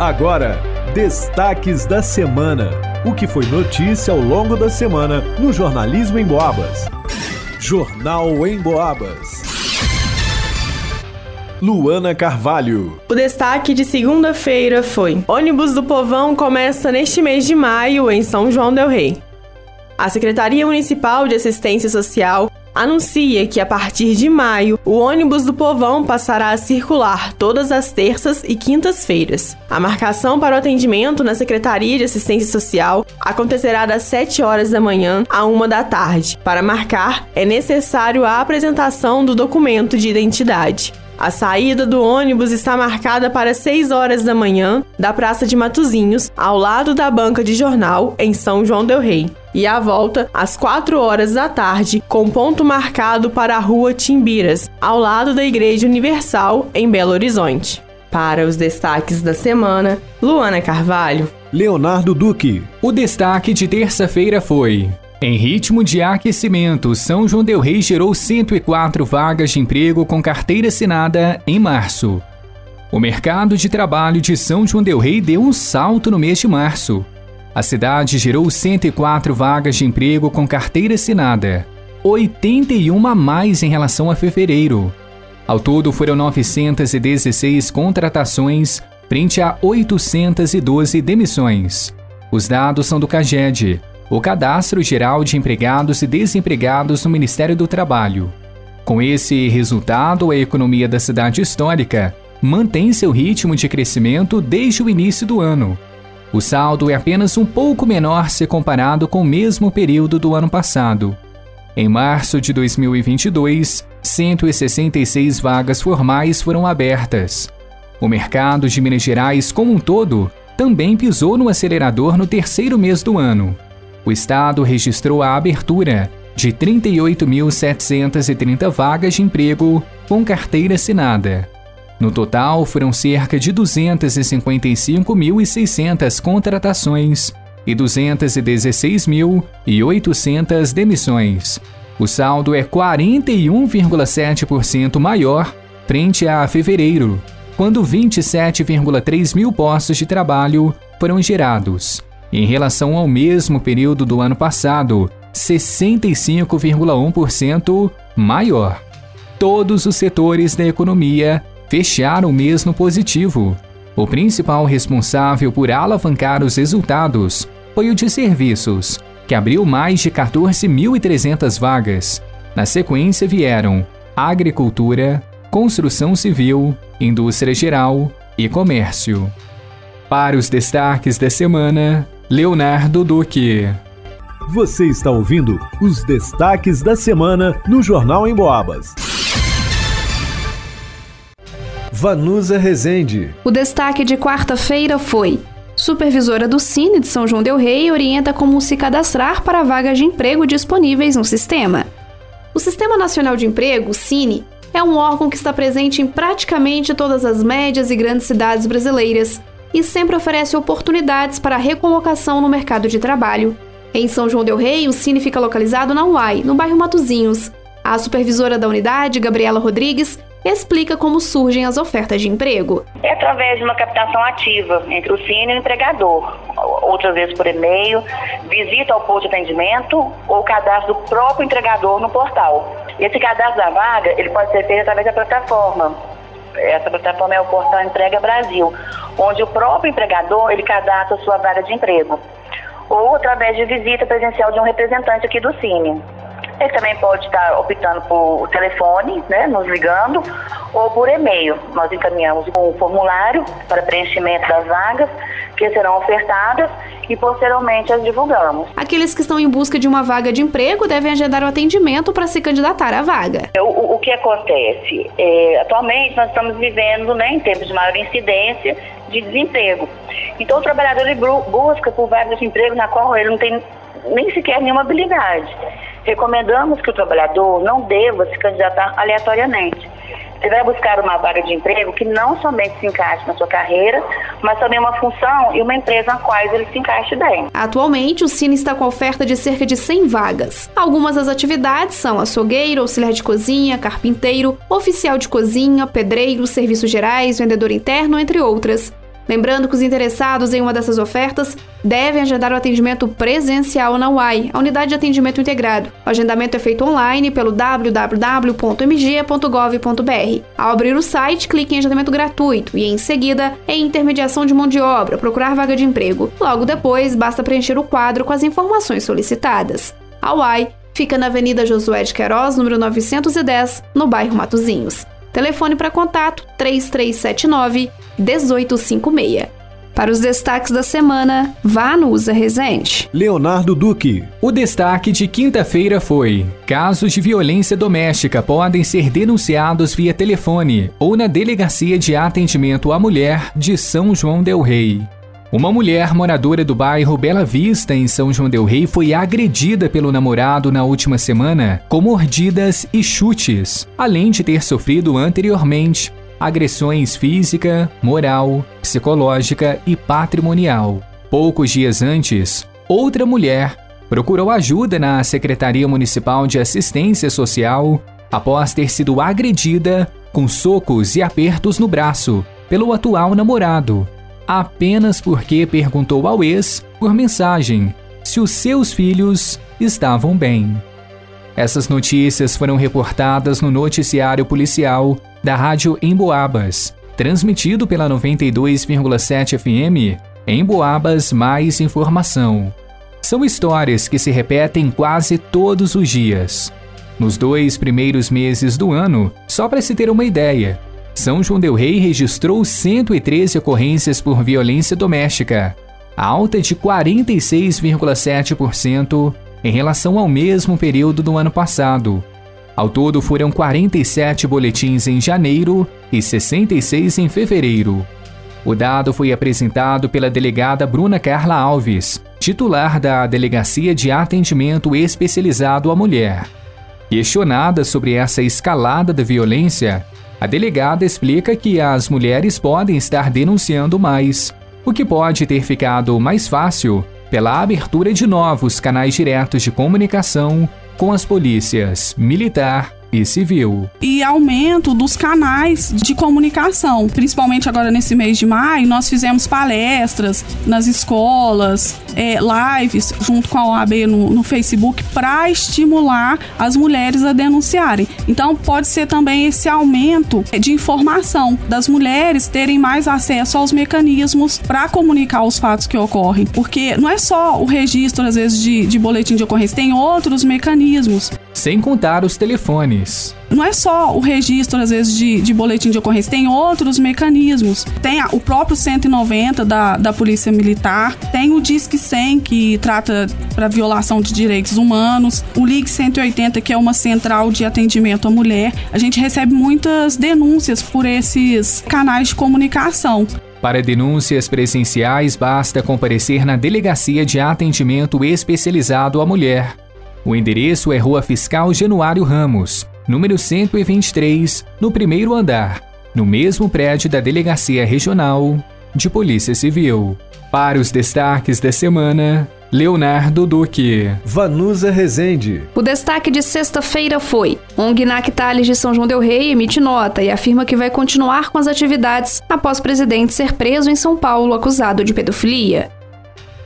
Agora, destaques da semana. O que foi notícia ao longo da semana no Jornalismo em Boabas. Jornal em Boabas. Luana Carvalho. O destaque de segunda-feira foi: ônibus do povão começa neste mês de maio em São João del Rei. A Secretaria Municipal de Assistência Social anuncia que a partir de maio o ônibus do povão passará a circular todas as terças e quintas-feiras. A marcação para o atendimento na Secretaria de Assistência Social acontecerá das 7 horas da manhã à 1 da tarde. Para marcar, é necessário a apresentação do documento de identidade. A saída do ônibus está marcada para 6 horas da manhã da Praça de Matozinhos, ao lado da banca de jornal, em São João Del Rei. E a volta às 4 horas da tarde, com ponto marcado para a Rua Timbiras, ao lado da Igreja Universal, em Belo Horizonte. Para os destaques da semana, Luana Carvalho. Leonardo Duque. O destaque de terça-feira foi: em ritmo de aquecimento, São João Del Rei gerou 104 vagas de emprego com carteira assinada em março. O mercado de trabalho de São João Del Rei deu um salto no mês de março. A cidade gerou 104 vagas de emprego com carteira assinada, 81 a mais em relação a fevereiro. Ao todo, foram 916 contratações frente a 812 demissões. Os dados são do CAGED, o Cadastro Geral de Empregados e Desempregados no Ministério do Trabalho. Com esse resultado, a economia da cidade histórica mantém seu ritmo de crescimento desde o início do ano. O saldo é apenas um pouco menor se comparado com o mesmo período do ano passado. Em março de 2022, 166 vagas formais foram abertas. O mercado de Minas Gerais como um todo também pisou no acelerador no terceiro mês do ano o Estado registrou a abertura de 38.730 vagas de emprego com carteira assinada. No total, foram cerca de 255.600 contratações e 216.800 demissões. O saldo é 41,7% maior frente a fevereiro, quando 27,3 mil postos de trabalho foram gerados em relação ao mesmo período do ano passado, 65,1% maior. Todos os setores da economia fecharam o mês no positivo. O principal responsável por alavancar os resultados foi o de serviços, que abriu mais de 14.300 vagas. Na sequência vieram agricultura, construção civil, indústria geral e comércio. Para os destaques da semana, Leonardo Duque. Você está ouvindo os destaques da semana no Jornal em Boabas. Vanusa Rezende. O destaque de quarta-feira foi: Supervisora do Cine de São João Del Rei orienta como se cadastrar para vagas de emprego disponíveis no sistema. O Sistema Nacional de Emprego, Cine, é um órgão que está presente em praticamente todas as médias e grandes cidades brasileiras e sempre oferece oportunidades para recolocação no mercado de trabalho. Em São João Del Rei, o Cine fica localizado na UAI, no bairro Matozinhos. A supervisora da unidade, Gabriela Rodrigues, explica como surgem as ofertas de emprego. É através de uma captação ativa entre o Cine e o empregador, outras vezes por e-mail, visita ao posto de atendimento ou cadastro do próprio entregador no portal. Esse cadastro da vaga ele pode ser feito através da plataforma essa plataforma é o portal Entrega Brasil, onde o próprio empregador ele cadastra sua vaga de emprego, ou através de visita presencial de um representante aqui do Cine. Ele também pode estar optando por telefone, né, nos ligando, ou por e-mail. Nós encaminhamos um formulário para preenchimento das vagas que serão ofertadas e posteriormente as divulgamos. Aqueles que estão em busca de uma vaga de emprego devem agendar o atendimento para se candidatar à vaga. O, o que acontece? É, atualmente nós estamos vivendo né, em tempos de maior incidência de desemprego. Então o trabalhador ele busca por vagas de emprego na qual ele não tem nem sequer nenhuma habilidade. Recomendamos que o trabalhador não deva se candidatar aleatoriamente você vai buscar uma vaga de emprego que não somente se encaixe na sua carreira, mas também uma função e uma empresa na qual ele se encaixe bem. Atualmente, o Cine está com oferta de cerca de 100 vagas. Algumas das atividades são açougueiro, auxiliar de cozinha, carpinteiro, oficial de cozinha, pedreiro, serviços gerais, vendedor interno, entre outras. Lembrando que os interessados em uma dessas ofertas devem agendar o atendimento presencial na UAI, a Unidade de Atendimento Integrado. O agendamento é feito online pelo www.mg.gov.br. Ao abrir o site, clique em agendamento gratuito e, em seguida, em intermediação de mão de obra, procurar vaga de emprego. Logo depois, basta preencher o quadro com as informações solicitadas. A UAI fica na Avenida Josué de Queiroz, número 910, no bairro Matozinhos. Telefone para contato 3379 1856. Para os destaques da semana, vá no Usa Resente. Leonardo Duque. O destaque de quinta-feira foi: casos de violência doméstica podem ser denunciados via telefone ou na Delegacia de Atendimento à Mulher de São João Del Rei. Uma mulher moradora do bairro Bela Vista, em São João Del Rei, foi agredida pelo namorado na última semana com mordidas e chutes, além de ter sofrido anteriormente agressões física, moral, psicológica e patrimonial. Poucos dias antes, outra mulher procurou ajuda na Secretaria Municipal de Assistência Social após ter sido agredida com socos e apertos no braço pelo atual namorado, apenas porque perguntou ao ex, por mensagem, se os seus filhos estavam bem. Essas notícias foram reportadas no noticiário policial da Rádio Emboabas, transmitido pela 92,7 FM. Emboabas Mais Informação. São histórias que se repetem quase todos os dias. Nos dois primeiros meses do ano, só para se ter uma ideia, são João Del Rei registrou 113 ocorrências por violência doméstica, alta de 46,7% em relação ao mesmo período do ano passado. Ao todo, foram 47 boletins em janeiro e 66 em fevereiro. O dado foi apresentado pela delegada Bruna Carla Alves, titular da Delegacia de Atendimento Especializado à Mulher. Questionada sobre essa escalada da violência, a delegada explica que as mulheres podem estar denunciando mais, o que pode ter ficado mais fácil pela abertura de novos canais diretos de comunicação com as polícias militar e civil. E aumento dos canais de comunicação, principalmente agora nesse mês de maio, nós fizemos palestras nas escolas, é, lives junto com a OAB no, no Facebook para estimular as mulheres a denunciarem. Então pode ser também esse aumento de informação das mulheres terem mais acesso aos mecanismos para comunicar os fatos que ocorrem, porque não é só o registro às vezes de, de boletim de ocorrência, tem outros mecanismos. Sem contar os telefones. Não é só o registro, às vezes, de, de boletim de ocorrência, tem outros mecanismos. Tem o próprio 190 da, da Polícia Militar, tem o Disque 100, que trata para violação de direitos humanos, o Ligue 180, que é uma central de atendimento à mulher. A gente recebe muitas denúncias por esses canais de comunicação. Para denúncias presenciais, basta comparecer na Delegacia de Atendimento Especializado à Mulher. O endereço é Rua Fiscal Januário Ramos, número 123, no primeiro andar, no mesmo prédio da Delegacia Regional de Polícia Civil. Para os destaques da semana, Leonardo Duque. Vanusa Rezende. O destaque de sexta-feira foi: ONG Nactales de São João Del Rei emite nota e afirma que vai continuar com as atividades após o presidente ser preso em São Paulo acusado de pedofilia.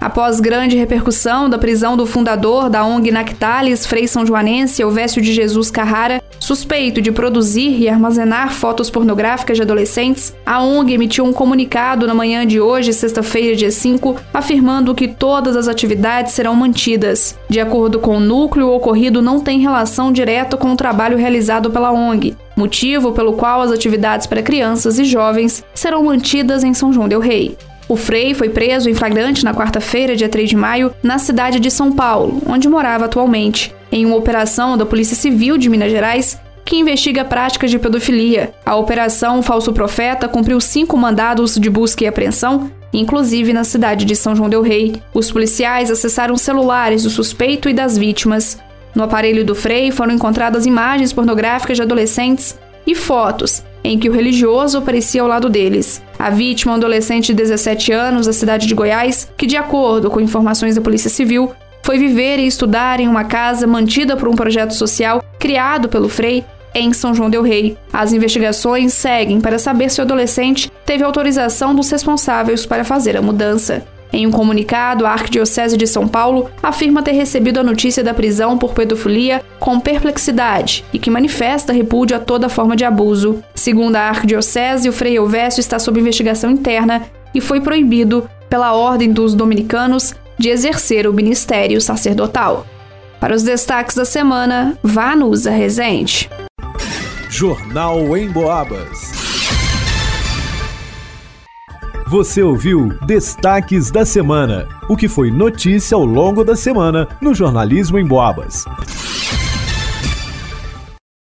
Após grande repercussão da prisão do fundador da ONG Nactalis, Frei São Joanense Elvésio de Jesus Carrara, suspeito de produzir e armazenar fotos pornográficas de adolescentes, a ONG emitiu um comunicado na manhã de hoje, sexta-feira, dia 5, afirmando que todas as atividades serão mantidas. De acordo com o núcleo, o ocorrido não tem relação direta com o trabalho realizado pela ONG, motivo pelo qual as atividades para crianças e jovens serão mantidas em São João Del Rei. O Frei foi preso em flagrante na quarta-feira, dia 3 de maio, na cidade de São Paulo, onde morava atualmente, em uma operação da Polícia Civil de Minas Gerais que investiga práticas de pedofilia. A operação Falso Profeta cumpriu cinco mandados de busca e apreensão, inclusive na cidade de São João Del Rei. Os policiais acessaram celulares do suspeito e das vítimas. No aparelho do Frei foram encontradas imagens pornográficas de adolescentes e fotos em que o religioso aparecia ao lado deles. A vítima, um adolescente de 17 anos da cidade de Goiás, que, de acordo com informações da Polícia Civil, foi viver e estudar em uma casa mantida por um projeto social criado pelo Frei em São João Del Rei. As investigações seguem para saber se o adolescente teve autorização dos responsáveis para fazer a mudança. Em um comunicado, a Arquidiocese de São Paulo afirma ter recebido a notícia da prisão por pedofilia com perplexidade e que manifesta repúdio a toda forma de abuso. Segundo a Arquidiocese, o Frei Elvésio está sob investigação interna e foi proibido pela Ordem dos Dominicanos de exercer o ministério sacerdotal. Para os destaques da semana, Vanusa Rezende. Jornal em Boabas. Você ouviu Destaques da Semana, o que foi notícia ao longo da semana no Jornalismo em Boabas.